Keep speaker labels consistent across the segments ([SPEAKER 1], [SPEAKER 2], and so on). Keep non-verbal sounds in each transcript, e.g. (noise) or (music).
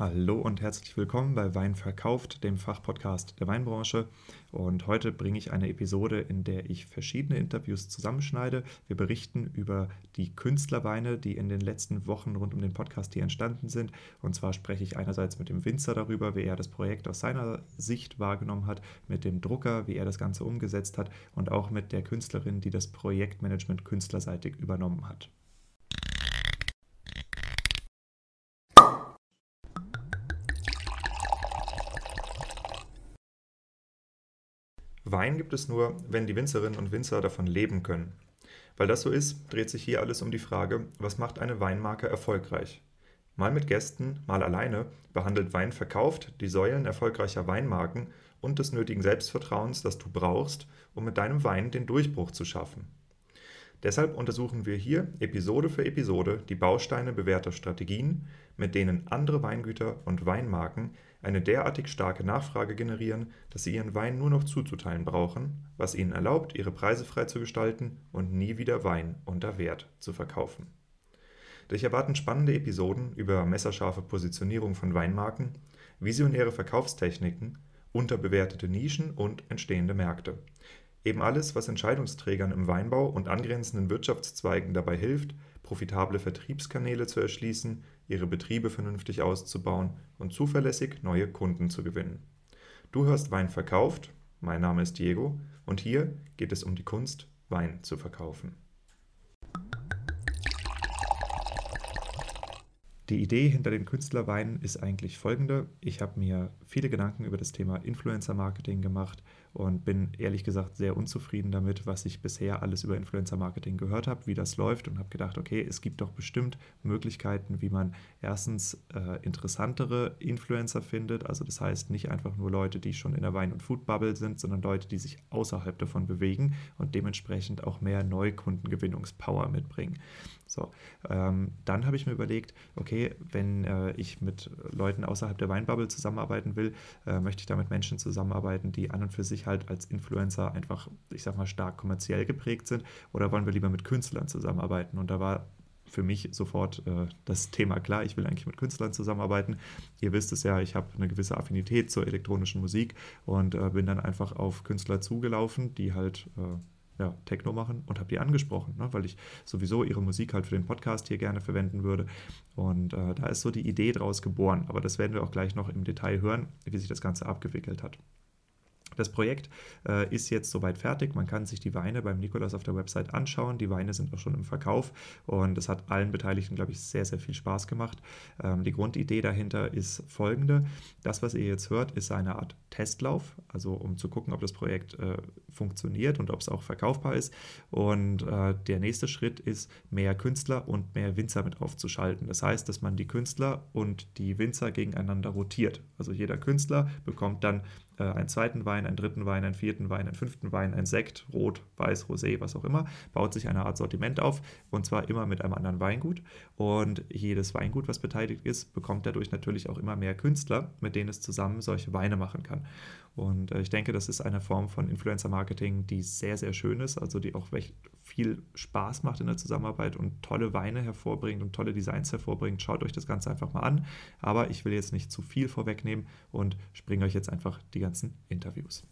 [SPEAKER 1] Hallo und herzlich willkommen bei Wein verkauft, dem Fachpodcast der Weinbranche. Und heute bringe ich eine Episode, in der ich verschiedene Interviews zusammenschneide. Wir berichten über die Künstlerweine, die in den letzten Wochen rund um den Podcast hier entstanden sind. Und zwar spreche ich einerseits mit dem Winzer darüber, wie er das Projekt aus seiner Sicht wahrgenommen hat, mit dem Drucker, wie er das Ganze umgesetzt hat und auch mit der Künstlerin, die das Projektmanagement künstlerseitig übernommen hat. Wein gibt es nur, wenn die Winzerinnen und Winzer davon leben können. Weil das so ist, dreht sich hier alles um die Frage, was macht eine Weinmarke erfolgreich? Mal mit Gästen, mal alleine behandelt Wein verkauft die Säulen erfolgreicher Weinmarken und des nötigen Selbstvertrauens, das du brauchst, um mit deinem Wein den Durchbruch zu schaffen. Deshalb untersuchen wir hier Episode für Episode die Bausteine bewährter Strategien, mit denen andere Weingüter und Weinmarken eine derartig starke Nachfrage generieren, dass sie ihren Wein nur noch zuzuteilen brauchen, was ihnen erlaubt, ihre Preise frei zu gestalten und nie wieder Wein unter Wert zu verkaufen. Dich erwarten spannende Episoden über messerscharfe Positionierung von Weinmarken, visionäre Verkaufstechniken, unterbewertete Nischen und entstehende Märkte. Eben alles, was Entscheidungsträgern im Weinbau und angrenzenden Wirtschaftszweigen dabei hilft, profitable Vertriebskanäle zu erschließen, ihre Betriebe vernünftig auszubauen und zuverlässig neue Kunden zu gewinnen. Du hörst Wein verkauft, mein Name ist Diego und hier geht es um die Kunst, Wein zu verkaufen. Die Idee hinter den Künstlerweinen ist eigentlich folgende. Ich habe mir viele Gedanken über das Thema Influencer-Marketing gemacht und bin ehrlich gesagt sehr unzufrieden damit, was ich bisher alles über Influencer-Marketing gehört habe, wie das läuft und habe gedacht, okay, es gibt doch bestimmt Möglichkeiten, wie man erstens äh, interessantere Influencer findet. Also das heißt nicht einfach nur Leute, die schon in der Wein- und Food-Bubble sind, sondern Leute, die sich außerhalb davon bewegen und dementsprechend auch mehr Neukundengewinnungspower mitbringen. So, ähm, dann habe ich mir überlegt, okay, wenn äh, ich mit Leuten außerhalb der Weinbubble zusammenarbeiten will, äh, möchte ich da mit Menschen zusammenarbeiten, die an und für sich halt als Influencer einfach, ich sag mal, stark kommerziell geprägt sind oder wollen wir lieber mit Künstlern zusammenarbeiten? Und da war für mich sofort äh, das Thema klar. Ich will eigentlich mit Künstlern zusammenarbeiten. Ihr wisst es ja, ich habe eine gewisse Affinität zur elektronischen Musik und äh, bin dann einfach auf Künstler zugelaufen, die halt äh, ja, Techno machen und habe die angesprochen, ne, weil ich sowieso ihre Musik halt für den Podcast hier gerne verwenden würde. Und äh, da ist so die Idee draus geboren. Aber das werden wir auch gleich noch im Detail hören, wie sich das Ganze abgewickelt hat. Das Projekt äh, ist jetzt soweit fertig. Man kann sich die Weine beim Nikolas auf der Website anschauen. Die Weine sind auch schon im Verkauf und es hat allen Beteiligten, glaube ich, sehr, sehr viel Spaß gemacht. Ähm, die Grundidee dahinter ist folgende. Das, was ihr jetzt hört, ist eine Art Testlauf, also um zu gucken, ob das Projekt äh, funktioniert und ob es auch verkaufbar ist. Und äh, der nächste Schritt ist, mehr Künstler und mehr Winzer mit aufzuschalten. Das heißt, dass man die Künstler und die Winzer gegeneinander rotiert. Also jeder Künstler bekommt dann äh, einen zweiten Wein, einen dritten Wein, einen vierten Wein, einen fünften Wein, ein Sekt, Rot, Weiß, Rosé, was auch immer, baut sich eine Art Sortiment auf und zwar immer mit einem anderen Weingut. Und jedes Weingut, was beteiligt ist, bekommt dadurch natürlich auch immer mehr Künstler, mit denen es zusammen solche Weine machen kann. Und äh, ich denke, das ist eine Form von Influencer-Marketing, die sehr, sehr schön ist, also die auch viel Spaß macht in der Zusammenarbeit und tolle Weine hervorbringt und tolle Designs hervorbringt. Schaut euch das Ganze einfach mal an. Aber ich will jetzt nicht zu viel vorwegnehmen und springe euch jetzt einfach die ganzen Interviews.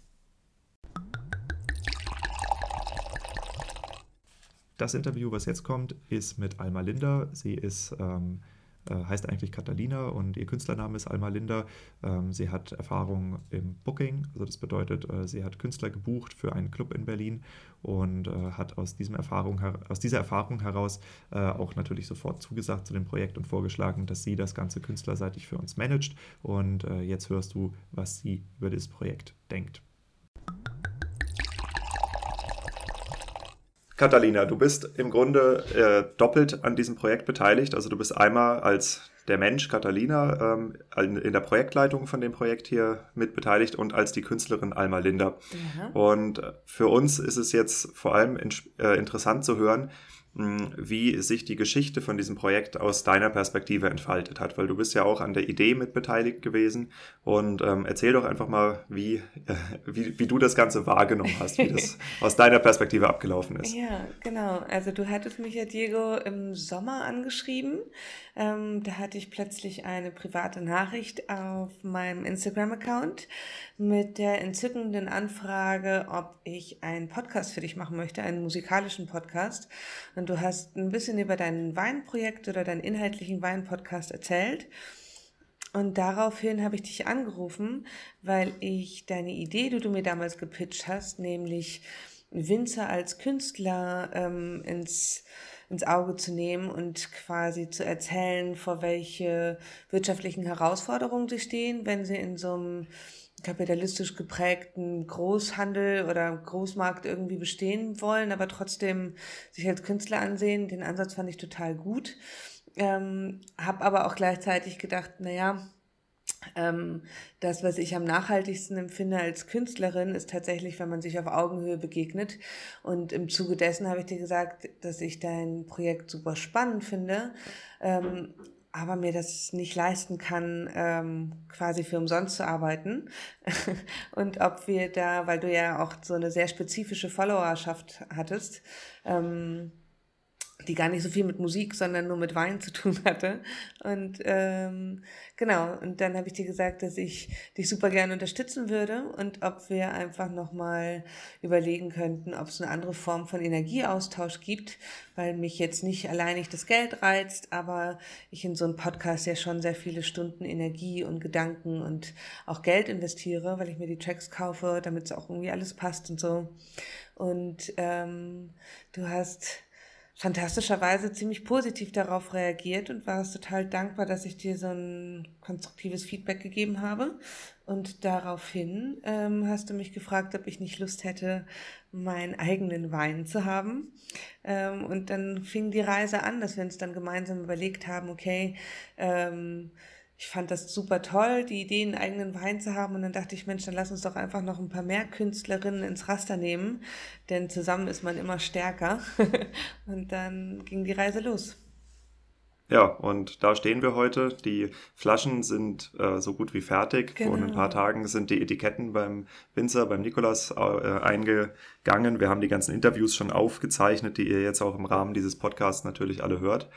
[SPEAKER 1] Das Interview, was jetzt kommt, ist mit Alma Linder. Sie ist ähm, äh, heißt eigentlich Catalina und ihr Künstlername ist Alma Linda. Ähm, sie hat Erfahrung im Booking, also das bedeutet, äh, sie hat Künstler gebucht für einen Club in Berlin und äh, hat aus, diesem Erfahrung, aus dieser Erfahrung heraus auch natürlich sofort zugesagt zu dem Projekt und vorgeschlagen, dass sie das Ganze künstlerseitig für uns managt. Und jetzt hörst du, was sie über das Projekt denkt. Catalina, du bist im Grunde äh, doppelt an diesem Projekt beteiligt. Also du bist einmal als der Mensch Catalina ähm, in der Projektleitung von dem Projekt hier mit beteiligt und als die Künstlerin Alma Linder. Mhm. Und für uns ist es jetzt vor allem in, äh, interessant zu hören, wie sich die Geschichte von diesem Projekt aus deiner Perspektive entfaltet hat, weil du bist ja auch an der Idee mit beteiligt gewesen. Und ähm, erzähl doch einfach mal, wie, äh, wie, wie du das Ganze wahrgenommen hast, wie das (laughs) aus deiner Perspektive abgelaufen ist.
[SPEAKER 2] Ja, genau. Also du hattest mich ja, Diego, im Sommer angeschrieben. Ähm, da hatte ich plötzlich eine private Nachricht auf meinem Instagram-Account mit der entzückenden Anfrage, ob ich einen Podcast für dich machen möchte, einen musikalischen Podcast. Und du hast ein bisschen über dein Weinprojekt oder deinen inhaltlichen Weinpodcast erzählt. Und daraufhin habe ich dich angerufen, weil ich deine Idee, die du mir damals gepitcht hast, nämlich Winzer als Künstler ähm, ins, ins Auge zu nehmen und quasi zu erzählen, vor welche wirtschaftlichen Herausforderungen sie stehen, wenn sie in so einem kapitalistisch geprägten Großhandel oder Großmarkt irgendwie bestehen wollen, aber trotzdem sich als Künstler ansehen. Den Ansatz fand ich total gut. Ähm, habe aber auch gleichzeitig gedacht, naja, ähm, das, was ich am nachhaltigsten empfinde als Künstlerin, ist tatsächlich, wenn man sich auf Augenhöhe begegnet. Und im Zuge dessen habe ich dir gesagt, dass ich dein Projekt super spannend finde. Ähm, aber mir das nicht leisten kann, ähm, quasi für umsonst zu arbeiten. (laughs) und ob wir da, weil du ja auch so eine sehr spezifische Followerschaft hattest, ähm, die gar nicht so viel mit Musik, sondern nur mit Wein zu tun hatte. Und ähm, genau, und dann habe ich dir gesagt, dass ich dich super gerne unterstützen würde und ob wir einfach nochmal überlegen könnten, ob es eine andere Form von Energieaustausch gibt, weil mich jetzt nicht allein nicht das Geld reizt, aber ich in so einen Podcast ja schon sehr viele Stunden Energie und Gedanken und auch Geld investiere, weil ich mir die Tracks kaufe, damit es auch irgendwie alles passt und so. Und ähm, du hast fantastischerweise ziemlich positiv darauf reagiert und warst total dankbar, dass ich dir so ein konstruktives Feedback gegeben habe. Und daraufhin ähm, hast du mich gefragt, ob ich nicht Lust hätte, meinen eigenen Wein zu haben. Ähm, und dann fing die Reise an, dass wir uns dann gemeinsam überlegt haben, okay, ähm, ich fand das super toll, die Idee, einen eigenen Wein zu haben. Und dann dachte ich, Mensch, dann lass uns doch einfach noch ein paar mehr Künstlerinnen ins Raster nehmen, denn zusammen ist man immer stärker. (laughs) und dann ging die Reise los.
[SPEAKER 1] Ja, und da stehen wir heute. Die Flaschen sind äh, so gut wie fertig. Genau. Vor ein paar Tagen sind die Etiketten beim Winzer, beim Nikolas äh, eingegangen. Wir haben die ganzen Interviews schon aufgezeichnet, die ihr jetzt auch im Rahmen dieses Podcasts natürlich alle hört.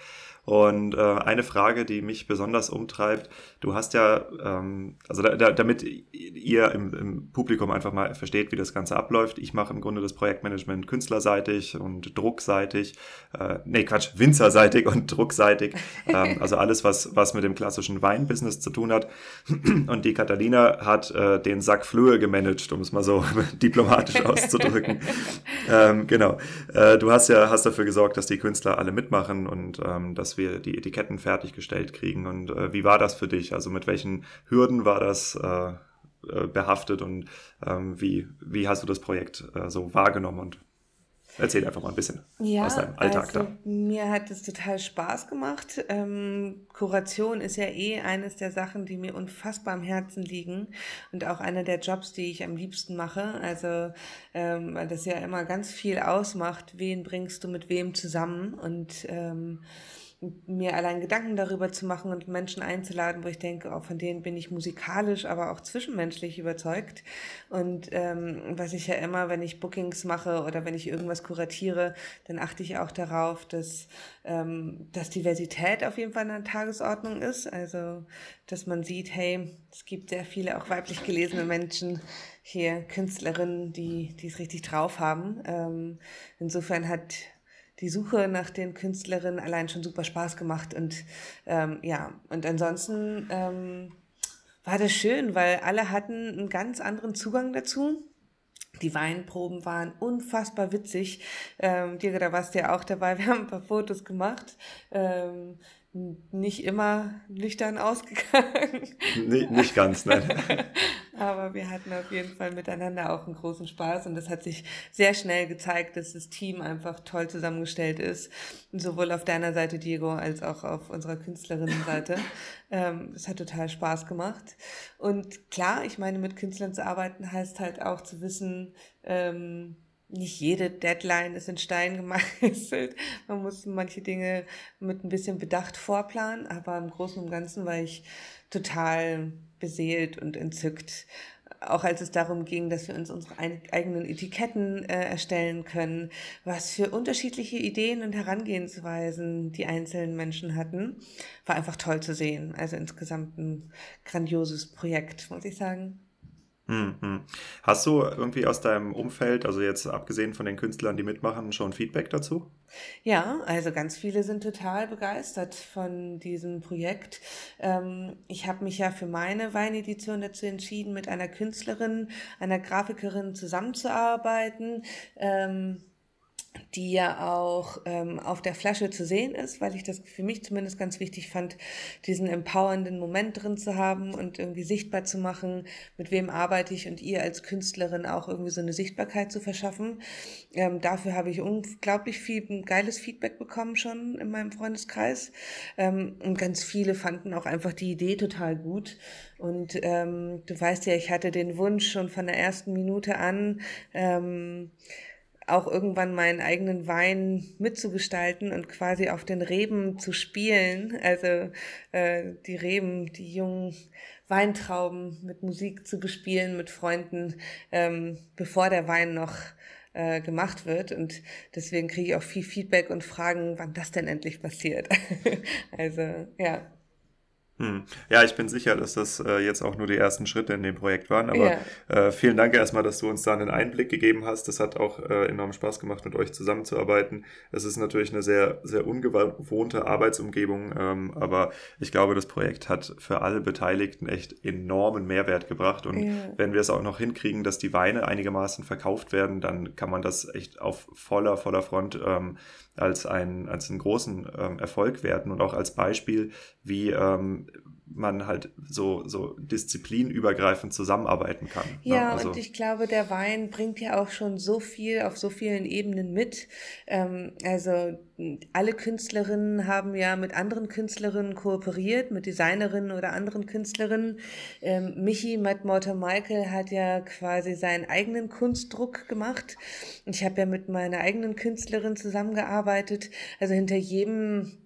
[SPEAKER 1] Und äh, eine Frage, die mich besonders umtreibt, du hast ja, ähm, also da, da, damit ihr im, im Publikum einfach mal versteht, wie das Ganze abläuft, ich mache im Grunde das Projektmanagement künstlerseitig und druckseitig, äh, nee Quatsch, winzerseitig und druckseitig, (laughs) ähm, also alles, was, was mit dem klassischen Weinbusiness zu tun hat. Und die Catalina hat äh, den Sack Flöhe gemanagt, um es mal so (laughs) diplomatisch auszudrücken. (laughs) ähm, genau. Äh, du hast ja hast dafür gesorgt, dass die Künstler alle mitmachen und ähm, dass dass wir die Etiketten fertiggestellt kriegen. Und äh, wie war das für dich? Also mit welchen Hürden war das äh, äh, behaftet und ähm, wie, wie hast du das Projekt äh, so wahrgenommen und Erzähl einfach mal ein bisschen ja, aus deinem Alltag
[SPEAKER 2] also, da. Mir hat es total Spaß gemacht. Ähm, Kuration ist ja eh eines der Sachen, die mir unfassbar am Herzen liegen und auch einer der Jobs, die ich am liebsten mache. Also, ähm, weil das ja immer ganz viel ausmacht, wen bringst du mit wem zusammen und ähm, mir allein Gedanken darüber zu machen und Menschen einzuladen, wo ich denke, auch von denen bin ich musikalisch, aber auch zwischenmenschlich überzeugt. Und ähm, was ich ja immer, wenn ich Bookings mache oder wenn ich irgendwas kuratiere, dann achte ich auch darauf, dass, ähm, dass Diversität auf jeden Fall der Tagesordnung ist. Also, dass man sieht, hey, es gibt sehr viele auch weiblich gelesene Menschen, hier Künstlerinnen, die, die es richtig drauf haben. Ähm, insofern hat die Suche nach den Künstlerinnen allein schon super Spaß gemacht. Und ähm, ja, und ansonsten ähm, war das schön, weil alle hatten einen ganz anderen Zugang dazu. Die Weinproben waren unfassbar witzig. Ähm, Dirk, da warst du ja auch dabei. Wir haben ein paar Fotos gemacht. Ähm, nicht immer nüchtern ausgegangen.
[SPEAKER 1] Nee, nicht ganz, nein. (laughs)
[SPEAKER 2] Aber wir hatten auf jeden Fall miteinander auch einen großen Spaß und das hat sich sehr schnell gezeigt, dass das Team einfach toll zusammengestellt ist. Sowohl auf deiner Seite, Diego, als auch auf unserer Künstlerinnenseite. (laughs) ähm, es hat total Spaß gemacht. Und klar, ich meine, mit Künstlern zu arbeiten heißt halt auch zu wissen, ähm, nicht jede Deadline ist in Stein (laughs) gemeißelt. Man muss manche Dinge mit ein bisschen Bedacht vorplanen, aber im Großen und Ganzen war ich total beseelt und entzückt. Auch als es darum ging, dass wir uns unsere eigenen Etiketten äh, erstellen können, was für unterschiedliche Ideen und Herangehensweisen die einzelnen Menschen hatten, war einfach toll zu sehen. Also insgesamt ein grandioses Projekt, muss ich sagen.
[SPEAKER 1] Mhm. Hast du irgendwie aus deinem Umfeld, also jetzt abgesehen von den Künstlern, die mitmachen, schon Feedback dazu?
[SPEAKER 2] Ja, also ganz viele sind total begeistert von diesem Projekt. Ähm, ich habe mich ja für meine Weinedition dazu entschieden, mit einer Künstlerin, einer Grafikerin zusammenzuarbeiten. Die ja auch ähm, auf der Flasche zu sehen ist, weil ich das für mich zumindest ganz wichtig fand, diesen empowernden Moment drin zu haben und irgendwie sichtbar zu machen, mit wem arbeite ich und ihr als Künstlerin auch irgendwie so eine Sichtbarkeit zu verschaffen. Ähm, dafür habe ich unglaublich viel geiles Feedback bekommen schon in meinem Freundeskreis ähm, und ganz viele fanden auch einfach die Idee total gut. Und ähm, du weißt ja, ich hatte den Wunsch schon von der ersten Minute an, ähm, auch irgendwann meinen eigenen Wein mitzugestalten und quasi auf den Reben zu spielen. Also äh, die Reben, die jungen Weintrauben mit Musik zu bespielen, mit Freunden, ähm, bevor der Wein noch äh, gemacht wird. Und deswegen kriege ich auch viel Feedback und Fragen, wann das denn endlich passiert. (laughs) also ja.
[SPEAKER 1] Hm. Ja, ich bin sicher, dass das äh, jetzt auch nur die ersten Schritte in dem Projekt waren. Aber ja. äh, vielen Dank erstmal, dass du uns da einen Einblick gegeben hast. Das hat auch äh, enorm Spaß gemacht, mit euch zusammenzuarbeiten. Es ist natürlich eine sehr, sehr ungewohnte Arbeitsumgebung, ähm, aber ich glaube, das Projekt hat für alle Beteiligten echt enormen Mehrwert gebracht. Und ja. wenn wir es auch noch hinkriegen, dass die Weine einigermaßen verkauft werden, dann kann man das echt auf voller, voller Front ähm, als, ein, als einen großen ähm, Erfolg werten und auch als Beispiel, wie ähm, man halt so, so disziplinübergreifend zusammenarbeiten kann.
[SPEAKER 2] Ne? Ja, ne? also, und ich glaube, der Wein bringt ja auch schon so viel auf so vielen Ebenen mit. Ähm, also alle Künstlerinnen haben ja mit anderen Künstlerinnen kooperiert, mit Designerinnen oder anderen Künstlerinnen. Ähm, Michi Matt Morter Michael hat ja quasi seinen eigenen Kunstdruck gemacht. Ich habe ja mit meiner eigenen Künstlerin zusammengearbeitet. Also hinter jedem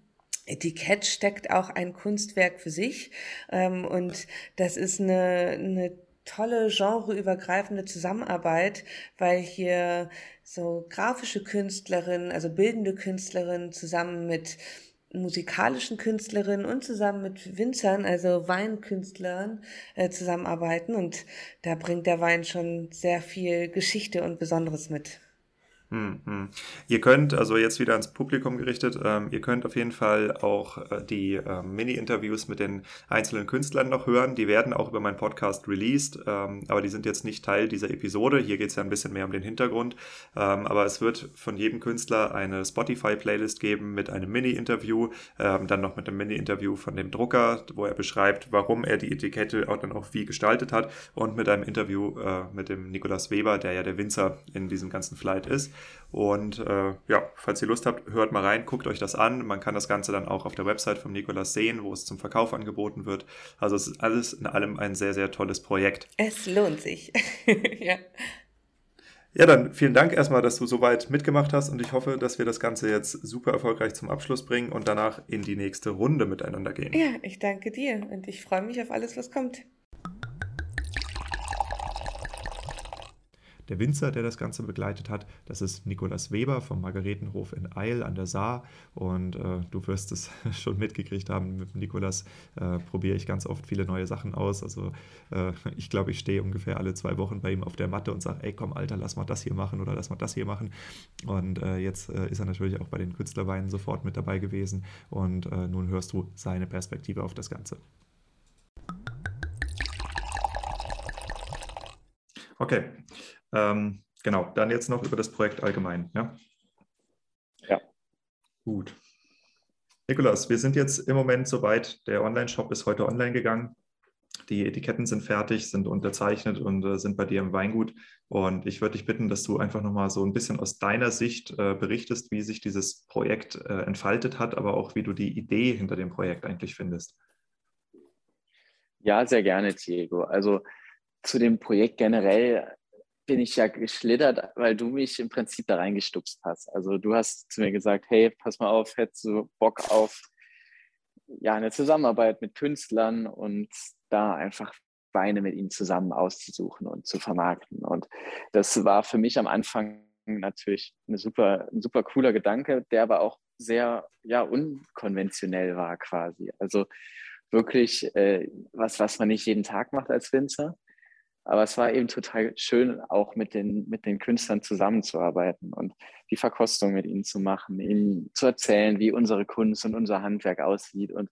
[SPEAKER 2] Etikett steckt auch ein Kunstwerk für sich. Ähm, und das ist eine, eine tolle genreübergreifende Zusammenarbeit, weil hier so grafische Künstlerinnen, also bildende Künstlerinnen zusammen mit musikalischen Künstlerinnen und zusammen mit Winzern, also Weinkünstlern, äh, zusammenarbeiten. Und da bringt der Wein schon sehr viel Geschichte und Besonderes mit.
[SPEAKER 1] Hm, hm. Ihr könnt, also jetzt wieder ans Publikum gerichtet, ähm, ihr könnt auf jeden Fall auch äh, die äh, Mini-Interviews mit den einzelnen Künstlern noch hören. Die werden auch über meinen Podcast released, ähm, aber die sind jetzt nicht Teil dieser Episode. Hier geht es ja ein bisschen mehr um den Hintergrund. Ähm, aber es wird von jedem Künstler eine Spotify-Playlist geben mit einem Mini-Interview, ähm, dann noch mit einem Mini-Interview von dem Drucker, wo er beschreibt, warum er die Etikette auch dann auch wie gestaltet hat und mit einem Interview äh, mit dem Nikolaus Weber, der ja der Winzer in diesem ganzen Flight ist. Und äh, ja, falls ihr Lust habt, hört mal rein, guckt euch das an. Man kann das Ganze dann auch auf der Website von Nikolas sehen, wo es zum Verkauf angeboten wird. Also es ist alles in allem ein sehr, sehr tolles Projekt.
[SPEAKER 2] Es lohnt sich. (laughs) ja.
[SPEAKER 1] Ja, dann vielen Dank erstmal, dass du soweit mitgemacht hast und ich hoffe, dass wir das Ganze jetzt super erfolgreich zum Abschluss bringen und danach in die nächste Runde miteinander gehen.
[SPEAKER 2] Ja, ich danke dir und ich freue mich auf alles, was kommt.
[SPEAKER 1] Der Winzer, der das Ganze begleitet hat, das ist Nikolaus Weber vom Margaretenhof in Eil an der Saar. Und äh, du wirst es (laughs) schon mitgekriegt haben, mit Nikolas äh, probiere ich ganz oft viele neue Sachen aus. Also äh, ich glaube, ich stehe ungefähr alle zwei Wochen bei ihm auf der Matte und sage, ey komm Alter, lass mal das hier machen oder lass mal das hier machen. Und äh, jetzt äh, ist er natürlich auch bei den Künstlerweinen sofort mit dabei gewesen. Und äh, nun hörst du seine Perspektive auf das Ganze. Okay, ähm, genau, dann jetzt noch über das Projekt allgemein. Ja.
[SPEAKER 3] ja.
[SPEAKER 1] Gut. Nikolas, wir sind jetzt im Moment soweit. Der Online-Shop ist heute online gegangen. Die Etiketten sind fertig, sind unterzeichnet und äh, sind bei dir im Weingut. Und ich würde dich bitten, dass du einfach nochmal so ein bisschen aus deiner Sicht äh, berichtest, wie sich dieses Projekt äh, entfaltet hat, aber auch wie du die Idee hinter dem Projekt eigentlich findest.
[SPEAKER 3] Ja, sehr gerne, Diego. Also zu dem Projekt generell bin ich ja geschlittert, weil du mich im Prinzip da reingestupst hast. Also du hast zu mir gesagt, hey, pass mal auf, hättest du Bock auf ja, eine Zusammenarbeit mit Künstlern und da einfach Weine mit ihnen zusammen auszusuchen und zu vermarkten. Und das war für mich am Anfang natürlich eine super, ein super cooler Gedanke, der aber auch sehr ja, unkonventionell war quasi. Also wirklich äh, was, was man nicht jeden Tag macht als Winzer. Aber es war eben total schön, auch mit den, mit den Künstlern zusammenzuarbeiten und die Verkostung mit ihnen zu machen, ihnen zu erzählen, wie unsere Kunst und unser Handwerk aussieht und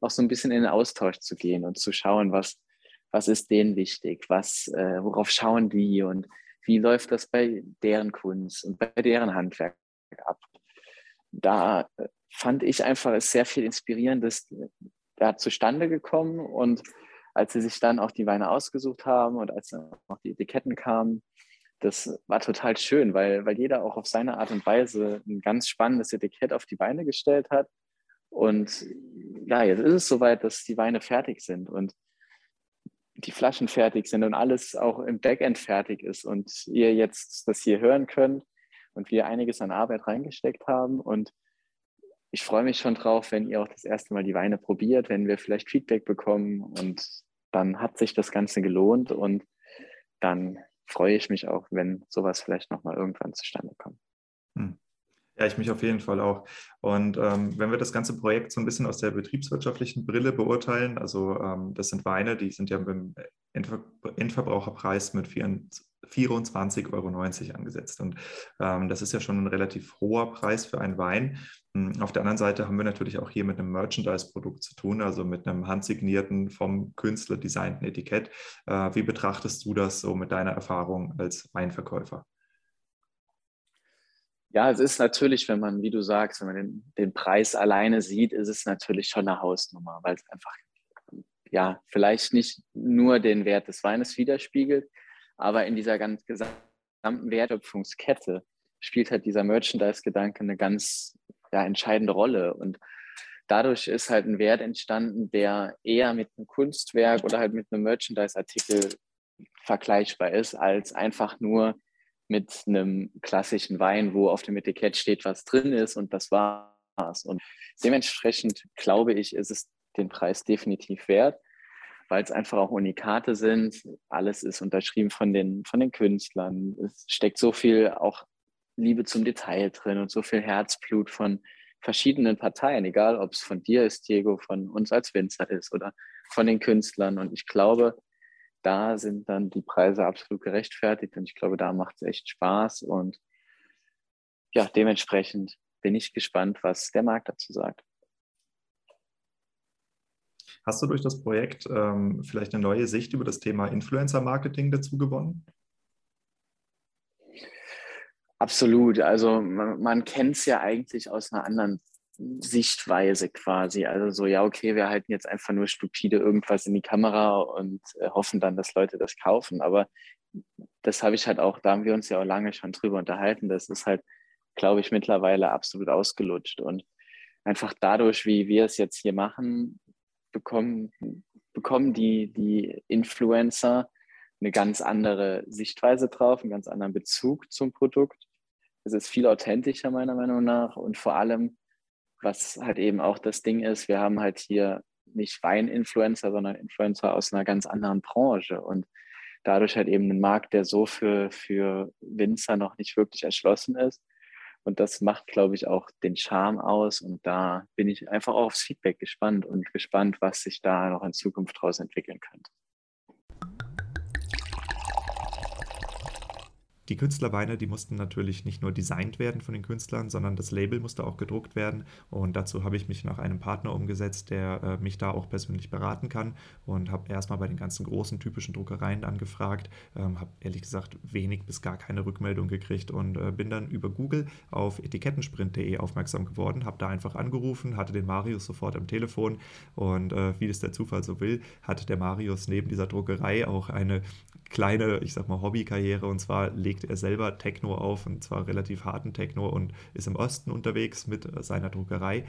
[SPEAKER 3] auch so ein bisschen in den Austausch zu gehen und zu schauen, was, was ist denen wichtig, was, äh, worauf schauen die und wie läuft das bei deren Kunst und bei deren Handwerk ab. Da äh, fand ich einfach sehr viel Inspirierendes da zustande gekommen und als sie sich dann auch die Weine ausgesucht haben und als dann auch die Etiketten kamen, das war total schön, weil, weil jeder auch auf seine Art und Weise ein ganz spannendes Etikett auf die Weine gestellt hat. Und ja, jetzt ist es soweit, dass die Weine fertig sind und die Flaschen fertig sind und alles auch im Backend fertig ist und ihr jetzt das hier hören könnt und wir einiges an Arbeit reingesteckt haben. Und ich freue mich schon drauf, wenn ihr auch das erste Mal die Weine probiert, wenn wir vielleicht Feedback bekommen und dann hat sich das Ganze gelohnt und dann freue ich mich auch, wenn sowas vielleicht nochmal irgendwann zustande kommt.
[SPEAKER 1] Hm. Ja, ich mich auf jeden Fall auch. Und ähm, wenn wir das ganze Projekt so ein bisschen aus der betriebswirtschaftlichen Brille beurteilen, also ähm, das sind Weine, die sind ja dem Endver Endverbraucherpreis mit 24,90 Euro angesetzt. Und ähm, das ist ja schon ein relativ hoher Preis für einen Wein. Hm, auf der anderen Seite haben wir natürlich auch hier mit einem Merchandise-Produkt zu tun, also mit einem handsignierten, vom Künstler designten Etikett. Äh, wie betrachtest du das so mit deiner Erfahrung als Weinverkäufer?
[SPEAKER 3] Ja, es ist natürlich, wenn man, wie du sagst, wenn man den, den Preis alleine sieht, ist es natürlich schon eine Hausnummer, weil es einfach, ja, vielleicht nicht nur den Wert des Weines widerspiegelt, aber in dieser ganz gesamten Wertschöpfungskette spielt halt dieser Merchandise-Gedanke eine ganz ja, entscheidende Rolle. Und dadurch ist halt ein Wert entstanden, der eher mit einem Kunstwerk oder halt mit einem Merchandise-Artikel vergleichbar ist, als einfach nur mit einem klassischen Wein, wo auf dem Etikett steht, was drin ist und das war's. Und dementsprechend glaube ich, ist es den Preis definitiv wert, weil es einfach auch Unikate sind. Alles ist unterschrieben von den, von den Künstlern. Es steckt so viel auch Liebe zum Detail drin und so viel Herzblut von verschiedenen Parteien, egal ob es von dir ist, Diego, von uns als Winzer ist oder von den Künstlern. Und ich glaube, da sind dann die Preise absolut gerechtfertigt und ich glaube, da macht es echt Spaß und ja, dementsprechend bin ich gespannt, was der Markt dazu sagt.
[SPEAKER 1] Hast du durch das Projekt ähm, vielleicht eine neue Sicht über das Thema Influencer-Marketing dazu gewonnen?
[SPEAKER 3] Absolut. Also man, man kennt es ja eigentlich aus einer anderen Sichtweise quasi. Also so, ja, okay, wir halten jetzt einfach nur stupide irgendwas in die Kamera und äh, hoffen dann, dass Leute das kaufen. Aber das habe ich halt auch, da haben wir uns ja auch lange schon drüber unterhalten. Das ist halt, glaube ich, mittlerweile absolut ausgelutscht. Und einfach dadurch, wie wir es jetzt hier machen, bekommen, bekommen die, die Influencer eine ganz andere Sichtweise drauf, einen ganz anderen Bezug zum Produkt. Es ist viel authentischer meiner Meinung nach und vor allem was halt eben auch das Ding ist, wir haben halt hier nicht Wein-Influencer, sondern Influencer aus einer ganz anderen Branche und dadurch halt eben einen Markt, der so für, für Winzer noch nicht wirklich erschlossen ist. Und das macht, glaube ich, auch den Charme aus. Und da bin ich einfach auch aufs Feedback gespannt und gespannt, was sich da noch in Zukunft daraus entwickeln könnte.
[SPEAKER 1] Die Künstlerweine, die mussten natürlich nicht nur designt werden von den Künstlern, sondern das Label musste auch gedruckt werden. Und dazu habe ich mich nach einem Partner umgesetzt, der äh, mich da auch persönlich beraten kann und habe erstmal bei den ganzen großen typischen Druckereien angefragt, ähm, habe ehrlich gesagt wenig bis gar keine Rückmeldung gekriegt und äh, bin dann über Google auf etikettensprint.de aufmerksam geworden, habe da einfach angerufen, hatte den Marius sofort am Telefon und äh, wie es der Zufall so will, hat der Marius neben dieser Druckerei auch eine kleine, ich sag mal, Hobbykarriere. Und zwar legt er selber Techno auf, und zwar relativ harten Techno und ist im Osten unterwegs mit äh, seiner Druckerei.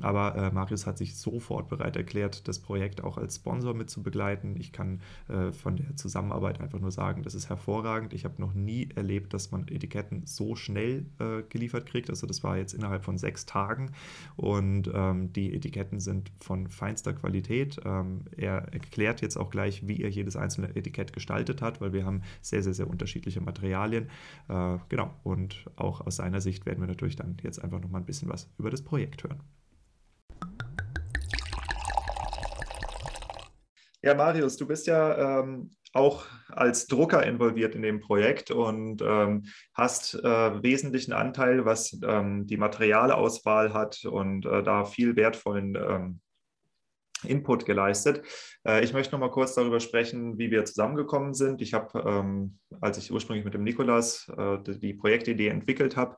[SPEAKER 1] Aber äh, Marius hat sich sofort bereit erklärt, das Projekt auch als Sponsor mit zu begleiten. Ich kann äh, von der Zusammenarbeit einfach nur sagen, das ist hervorragend. Ich habe noch nie erlebt, dass man Etiketten so schnell äh, geliefert kriegt. Also das war jetzt innerhalb von sechs Tagen und ähm, die Etiketten sind von feinster Qualität. Ähm, er erklärt jetzt auch gleich, wie er jedes einzelne Etikett gestaltet hat, weil wir haben sehr, sehr, sehr unterschiedliche Materialien. Äh, genau, und auch aus seiner Sicht werden wir natürlich dann jetzt einfach noch mal ein bisschen was über das Projekt hören. Ja, Marius, du bist ja ähm, auch als Drucker involviert in dem Projekt und ähm, hast äh, wesentlichen Anteil, was ähm, die Materialauswahl hat und äh, da viel wertvollen ähm, Input geleistet. Äh, ich möchte noch mal kurz darüber sprechen, wie wir zusammengekommen sind. Ich habe, ähm, als ich ursprünglich mit dem Nikolas äh, die Projektidee entwickelt habe,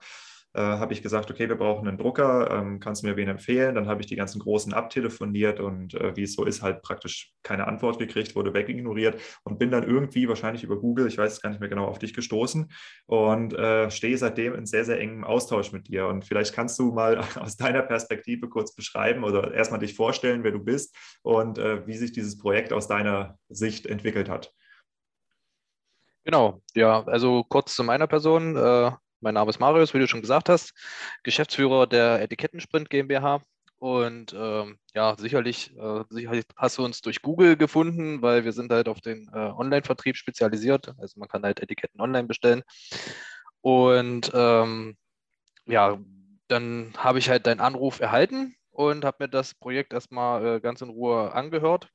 [SPEAKER 1] äh, habe ich gesagt, okay, wir brauchen einen Drucker, ähm, kannst du mir wen empfehlen? Dann habe ich die ganzen Großen abtelefoniert und äh, wie es so ist, halt praktisch keine Antwort gekriegt, wurde wegignoriert und bin dann irgendwie wahrscheinlich über Google, ich weiß es gar nicht mehr genau, auf dich gestoßen und äh, stehe seitdem in sehr, sehr engem Austausch mit dir. Und vielleicht kannst du mal (laughs) aus deiner Perspektive kurz beschreiben oder erstmal dich vorstellen, wer du bist und äh, wie sich dieses Projekt aus deiner Sicht entwickelt hat.
[SPEAKER 4] Genau, ja, also kurz zu meiner Person. Äh, mein Name ist Marius, wie du schon gesagt hast, Geschäftsführer der Etikettensprint GmbH. Und ähm, ja, sicherlich, äh, sicherlich hast du uns durch Google gefunden, weil wir sind halt auf den äh, Online-Vertrieb spezialisiert. Also man kann halt Etiketten online bestellen. Und ähm, ja, dann habe ich halt deinen Anruf erhalten und habe mir das Projekt erstmal äh, ganz in Ruhe angehört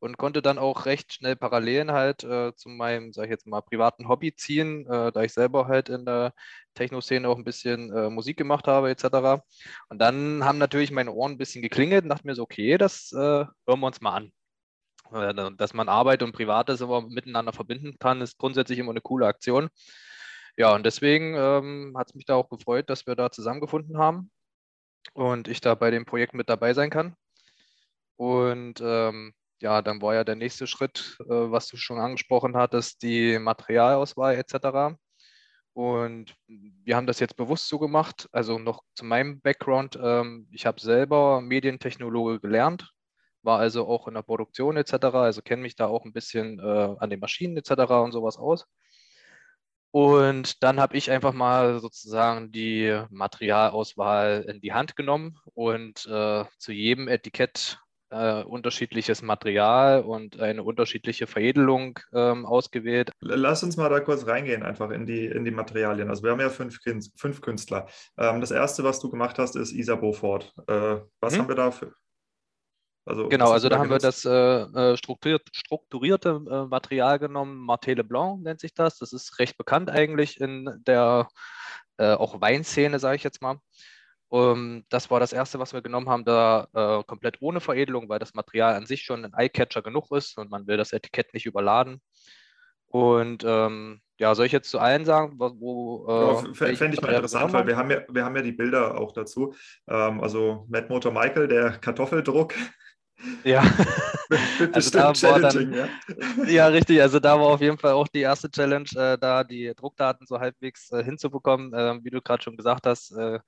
[SPEAKER 4] und konnte dann auch recht schnell Parallelen halt äh, zu meinem, sag ich jetzt mal, privaten Hobby ziehen, äh, da ich selber halt in der Techno-Szene auch ein bisschen äh, Musik gemacht habe, etc. Und dann haben natürlich meine Ohren ein bisschen geklingelt und dachte mir so, okay, das äh, hören wir uns mal an. Äh, dass man Arbeit und Privates aber miteinander verbinden kann, ist grundsätzlich immer eine coole Aktion. Ja, und deswegen ähm, hat es mich da auch gefreut, dass wir da zusammengefunden haben und ich da bei dem Projekt mit dabei sein kann. Und ähm, ja, dann war ja der nächste Schritt, äh, was du schon angesprochen hattest, die Materialauswahl etc. Und wir haben das jetzt bewusst so gemacht. Also noch zu meinem Background. Ähm, ich habe selber Medientechnologe gelernt, war also auch in der Produktion etc. Also kenne mich da auch ein bisschen äh, an den Maschinen etc. und sowas aus. Und dann habe ich einfach mal sozusagen die Materialauswahl in die Hand genommen und äh, zu jedem Etikett äh, unterschiedliches Material und eine unterschiedliche Veredelung ähm, ausgewählt.
[SPEAKER 1] Lass uns mal da kurz reingehen, einfach in die, in die Materialien. Also wir haben ja fünf, fünf Künstler. Ähm, das erste, was du gemacht hast, ist Isa Beaufort. Äh, was hm? haben wir da für?
[SPEAKER 4] Also, genau, also da haben wir das äh, äh, strukturiert, strukturierte äh, Material genommen. Martele Blanc nennt sich das. Das ist recht bekannt eigentlich in der äh, auch Weinszene, sage ich jetzt mal. Um, ähm, das war das erste, was wir genommen haben, da äh, komplett ohne Veredelung, weil das Material an sich schon ein Eyecatcher genug ist und man will das Etikett nicht überladen. Und ähm, ja, soll ich jetzt zu allen sagen, wo.
[SPEAKER 1] Äh, Fände ich mal interessant, weil wir haben, ja, wir haben ja die Bilder auch dazu. Ähm, also Mad Motor Michael, der Kartoffeldruck.
[SPEAKER 4] Ja. (laughs) (laughs) also da dann, ja. ja. richtig. Also da war auf jeden Fall auch die erste Challenge, äh, da die Druckdaten so halbwegs äh, hinzubekommen. Äh, wie du gerade schon gesagt hast, äh,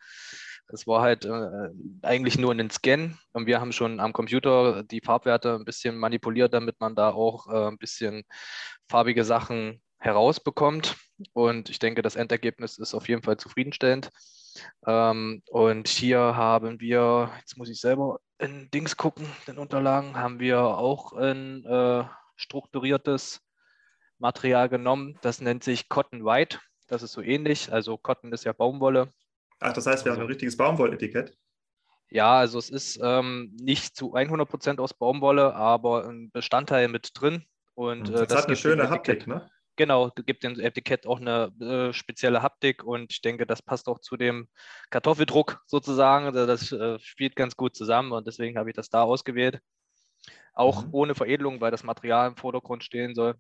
[SPEAKER 4] es war halt äh, eigentlich nur ein Scan und wir haben schon am Computer die Farbwerte ein bisschen manipuliert, damit man da auch äh, ein bisschen farbige Sachen herausbekommt. Und ich denke, das Endergebnis ist auf jeden Fall zufriedenstellend. Ähm, und hier haben wir, jetzt muss ich selber in Dings gucken, den Unterlagen, haben wir auch ein äh, strukturiertes Material genommen. Das nennt sich Cotton White. Das ist so ähnlich. Also Cotton ist ja Baumwolle
[SPEAKER 1] Ach, das heißt, wir also, haben ein richtiges Baumwolletikett?
[SPEAKER 4] Ja, also es ist ähm, nicht zu 100% aus Baumwolle, aber ein Bestandteil mit drin. Und,
[SPEAKER 1] hm, äh, das, das hat eine schöne Haptik, ne?
[SPEAKER 4] Genau, gibt dem Etikett auch eine äh, spezielle Haptik und ich denke, das passt auch zu dem Kartoffeldruck sozusagen. Also das äh, spielt ganz gut zusammen und deswegen habe ich das da ausgewählt. Auch mhm. ohne Veredelung, weil das Material im Vordergrund stehen soll.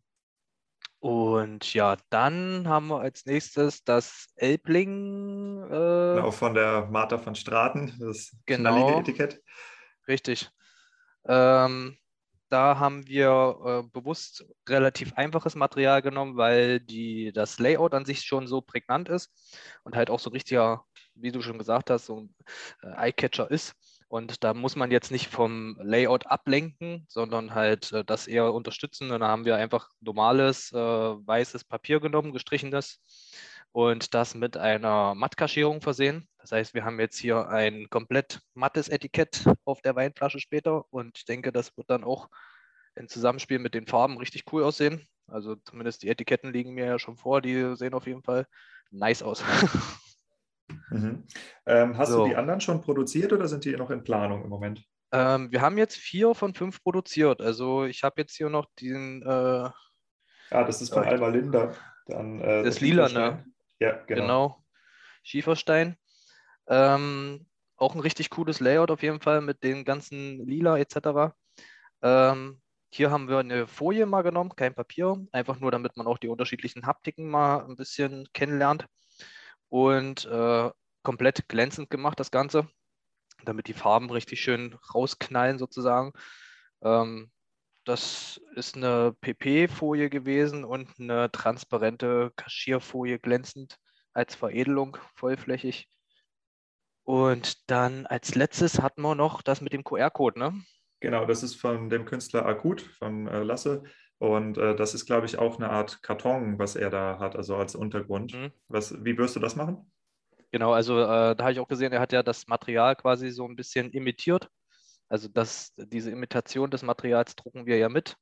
[SPEAKER 4] Und ja, dann haben wir als nächstes das Elbling.
[SPEAKER 1] Äh, genau, von der Martha von Straten, das
[SPEAKER 4] genau, Etikett. Richtig. Ähm, da haben wir äh, bewusst relativ einfaches Material genommen, weil die, das Layout an sich schon so prägnant ist und halt auch so richtiger, wie du schon gesagt hast, so ein äh, Eyecatcher ist. Und da muss man jetzt nicht vom Layout ablenken, sondern halt äh, das eher unterstützen. Und da haben wir einfach normales äh, weißes Papier genommen, gestrichenes und das mit einer Mattkaschierung versehen. Das heißt, wir haben jetzt hier ein komplett mattes Etikett auf der Weinflasche später und ich denke, das wird dann auch im Zusammenspiel mit den Farben richtig cool aussehen. Also zumindest die Etiketten liegen mir ja schon vor, die sehen auf jeden Fall nice aus. (laughs)
[SPEAKER 1] Mhm. Ähm, hast so. du die anderen schon produziert oder sind die noch in Planung im Moment?
[SPEAKER 4] Ähm, wir haben jetzt vier von fünf produziert. Also ich habe jetzt hier noch den. Äh,
[SPEAKER 1] ah, das ist von äh, Alma Linder. Dann,
[SPEAKER 4] äh, das Lila, ne?
[SPEAKER 1] Ja, genau. genau.
[SPEAKER 4] Schieferstein. Ähm, auch ein richtig cooles Layout auf jeden Fall mit den ganzen Lila etc. Ähm, hier haben wir eine Folie mal genommen, kein Papier, einfach nur damit man auch die unterschiedlichen Haptiken mal ein bisschen kennenlernt. Und äh, komplett glänzend gemacht das Ganze, damit die Farben richtig schön rausknallen sozusagen. Ähm, das ist eine PP-Folie gewesen und eine transparente Kaschierfolie glänzend als Veredelung vollflächig. Und dann als letztes hatten wir noch das mit dem QR-Code, ne?
[SPEAKER 1] Genau, das ist von dem Künstler Akut, von äh, Lasse. Und äh, das ist, glaube ich, auch eine Art Karton, was er da hat, also als Untergrund. Mhm. Was, wie wirst du das machen?
[SPEAKER 4] Genau, also äh, da habe ich auch gesehen, er hat ja das Material quasi so ein bisschen imitiert. Also das, diese Imitation des Materials drucken wir ja mit.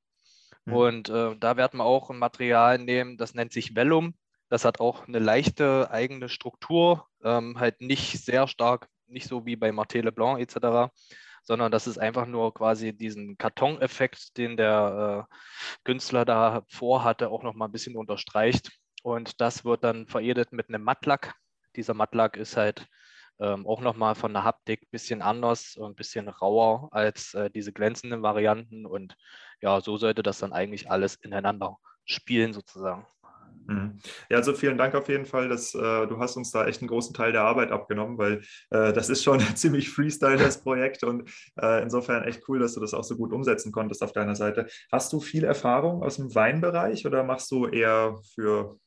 [SPEAKER 4] Mhm. Und äh, da werden wir auch ein Material nehmen, das nennt sich Vellum. Das hat auch eine leichte eigene Struktur, ähm, halt nicht sehr stark, nicht so wie bei Martele Blanc etc., sondern das ist einfach nur quasi diesen Kartoneffekt, den der äh, Künstler da vorhatte, auch nochmal ein bisschen unterstreicht. Und das wird dann veredelt mit einem Mattlack. Dieser Mattlack ist halt ähm, auch nochmal von der Haptik ein bisschen anders und ein bisschen rauer als äh, diese glänzenden Varianten. Und ja, so sollte das dann eigentlich alles ineinander spielen sozusagen.
[SPEAKER 1] Mhm. Ja, also vielen Dank auf jeden Fall, dass äh, du hast uns da echt einen großen Teil der Arbeit abgenommen, weil äh, das ist schon (laughs) ziemlich Freestyle, das Projekt und äh, insofern echt cool, dass du das auch so gut umsetzen konntest auf deiner Seite. Hast du viel Erfahrung aus dem Weinbereich oder machst du eher für,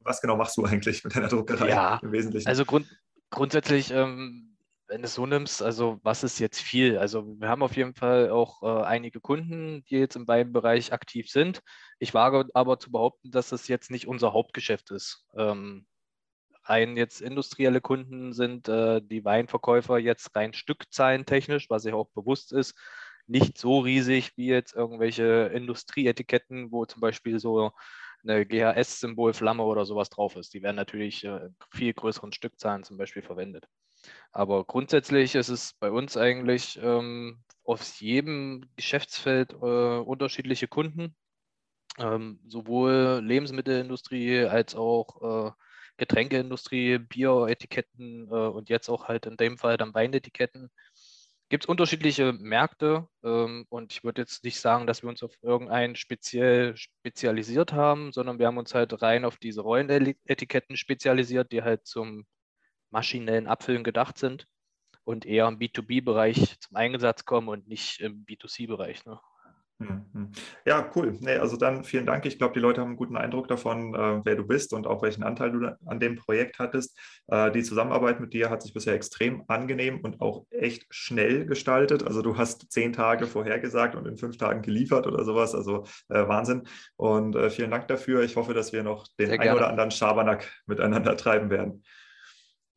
[SPEAKER 1] was genau machst du eigentlich mit deiner Druckerei
[SPEAKER 4] ja, im Wesentlichen? Also Grund, grundsätzlich, ähm, wenn du es so nimmst, also was ist jetzt viel? Also wir haben auf jeden Fall auch äh, einige Kunden, die jetzt im Weinbereich aktiv sind. Ich wage aber zu behaupten, dass das jetzt nicht unser Hauptgeschäft ist. Ähm, rein jetzt industrielle Kunden sind äh, die Weinverkäufer jetzt rein stückzahlentechnisch, was sich auch bewusst ist, nicht so riesig wie jetzt irgendwelche Industrieetiketten, wo zum Beispiel so eine GHS-Symbol, Flamme oder sowas drauf ist. Die werden natürlich äh, viel größeren Stückzahlen zum Beispiel verwendet. Aber grundsätzlich ist es bei uns eigentlich ähm, aus jedem Geschäftsfeld äh, unterschiedliche Kunden, ähm, sowohl Lebensmittelindustrie als auch äh, Getränkeindustrie, Bieretiketten äh, und jetzt auch halt in dem Fall dann Weinetiketten. Gibt es unterschiedliche Märkte ähm, und ich würde jetzt nicht sagen, dass wir uns auf irgendeinen speziell spezialisiert haben, sondern wir haben uns halt rein auf diese Rollenetiketten spezialisiert, die halt zum maschinellen Abfüllen gedacht sind und eher im B2B-Bereich zum Einsatz kommen und nicht im B2C-Bereich. Ne?
[SPEAKER 1] Mhm. Ja, cool. Nee, also dann vielen Dank. Ich glaube, die Leute haben einen guten Eindruck davon, äh, wer du bist und auch welchen Anteil du an dem Projekt hattest. Äh, die Zusammenarbeit mit dir hat sich bisher extrem angenehm und auch echt schnell gestaltet. Also du hast zehn Tage vorhergesagt und in fünf Tagen geliefert oder sowas. Also äh, Wahnsinn. Und äh, vielen Dank dafür. Ich hoffe, dass wir noch den ein oder anderen Schabernack miteinander treiben werden.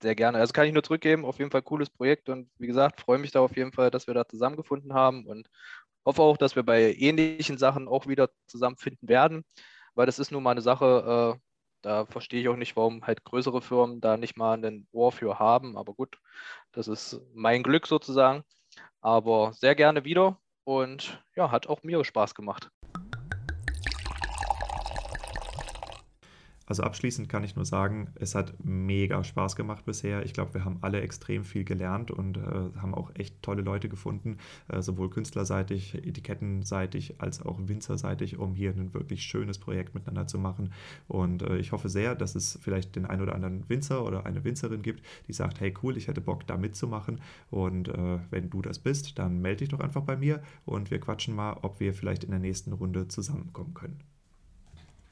[SPEAKER 4] Sehr gerne. Also kann ich nur zurückgeben. Auf jeden Fall cooles Projekt und wie gesagt, freue mich da auf jeden Fall, dass wir da zusammengefunden haben und hoffe auch, dass wir bei ähnlichen Sachen auch wieder zusammenfinden werden, weil das ist nun mal eine Sache, äh, da verstehe ich auch nicht, warum halt größere Firmen da nicht mal ein Ohr für haben. Aber gut, das ist mein Glück sozusagen. Aber sehr gerne wieder und ja, hat auch mir Spaß gemacht.
[SPEAKER 1] Also abschließend kann ich nur sagen, es hat mega Spaß gemacht bisher. Ich glaube, wir haben alle extrem viel gelernt und äh, haben auch echt tolle Leute gefunden, äh, sowohl künstlerseitig, etikettenseitig als auch winzerseitig, um hier ein wirklich schönes Projekt miteinander zu machen. Und äh, ich hoffe sehr, dass es vielleicht den einen oder anderen Winzer oder eine Winzerin gibt, die sagt, hey cool, ich hätte Bock da mitzumachen. Und äh, wenn du das bist, dann melde dich doch einfach bei mir und wir quatschen mal, ob wir vielleicht in der nächsten Runde zusammenkommen können.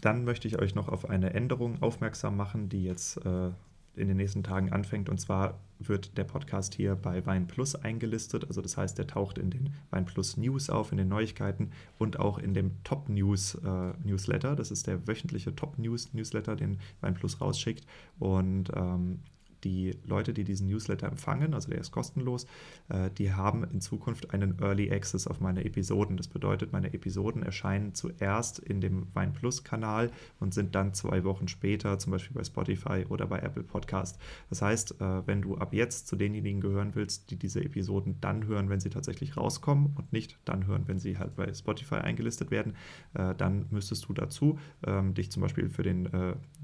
[SPEAKER 1] Dann möchte ich euch noch auf eine Änderung aufmerksam machen, die jetzt äh, in den nächsten Tagen anfängt. Und zwar wird der Podcast hier bei Wein Plus eingelistet. Also das heißt, der taucht in den Wein Plus News auf, in den Neuigkeiten und auch in dem Top News äh, Newsletter. Das ist der wöchentliche Top News Newsletter, den Wein Plus rausschickt. Und ähm, die Leute, die diesen Newsletter empfangen, also der ist kostenlos, äh, die haben in Zukunft einen Early Access auf meine Episoden. Das bedeutet, meine Episoden erscheinen zuerst in dem Wein Plus Kanal und sind dann zwei Wochen später zum Beispiel bei Spotify oder bei Apple Podcast. Das heißt, äh, wenn du ab jetzt zu denjenigen gehören willst, die diese Episoden dann hören, wenn sie tatsächlich rauskommen und nicht dann hören, wenn sie halt bei Spotify eingelistet werden, äh, dann müsstest du dazu ähm, dich zum Beispiel für den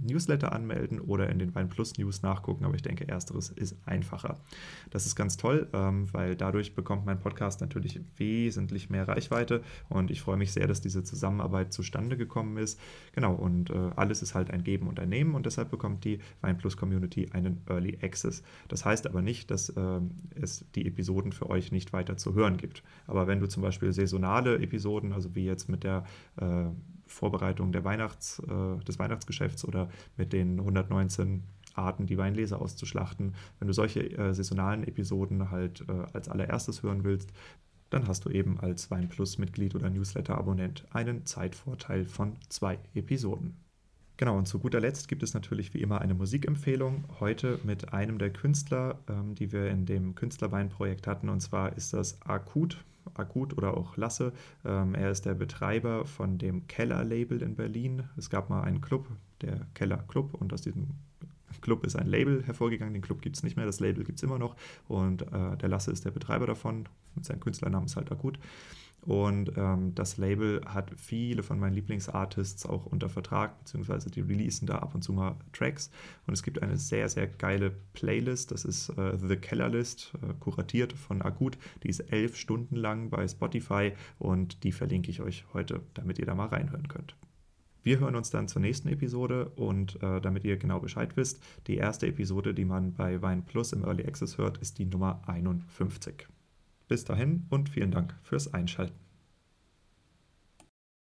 [SPEAKER 1] Newsletter anmelden oder in den Wein Plus News nachgucken. Aber ich denke, denke, ersteres ist einfacher. Das ist ganz toll, ähm, weil dadurch bekommt mein Podcast natürlich wesentlich mehr Reichweite und ich freue mich sehr, dass diese Zusammenarbeit zustande gekommen ist. Genau, und äh, alles ist halt ein Geben und ein Nehmen und deshalb bekommt die Weinplus Community einen Early Access. Das heißt aber nicht, dass äh, es die Episoden für euch nicht weiter zu hören gibt. Aber wenn du zum Beispiel saisonale Episoden, also wie jetzt mit der äh, Vorbereitung der Weihnachts, äh, des Weihnachtsgeschäfts oder mit den 119 Arten, die Weinleser auszuschlachten. Wenn du solche äh, saisonalen Episoden halt äh, als allererstes hören willst, dann hast du eben als Weinplus-Mitglied oder Newsletter-Abonnent einen Zeitvorteil von zwei Episoden. Genau, und zu guter Letzt gibt es natürlich wie immer eine Musikempfehlung. Heute mit einem der Künstler, ähm, die wir in dem Künstlerweinprojekt hatten. Und zwar ist das Akut, Akut oder auch Lasse. Ähm, er ist der Betreiber von dem Keller-Label in Berlin. Es gab mal einen Club, der Keller Club, und aus diesem Club ist ein Label hervorgegangen, den Club gibt es nicht mehr, das Label gibt es immer noch und äh, der Lasse ist der Betreiber davon, mit seinem Künstlernamen ist halt Akut. Und ähm, das Label hat viele von meinen Lieblingsartists auch unter Vertrag, beziehungsweise die releasen da ab und zu mal Tracks. Und es gibt eine sehr, sehr geile Playlist, das ist äh, The Keller List, äh, kuratiert von Akut. Die ist elf Stunden lang bei Spotify und die verlinke ich euch heute, damit ihr da mal reinhören könnt. Wir hören uns dann zur nächsten Episode und äh, damit ihr genau Bescheid wisst, die erste Episode, die man bei Wein Plus im Early Access hört, ist die Nummer 51. Bis dahin und vielen Dank fürs Einschalten.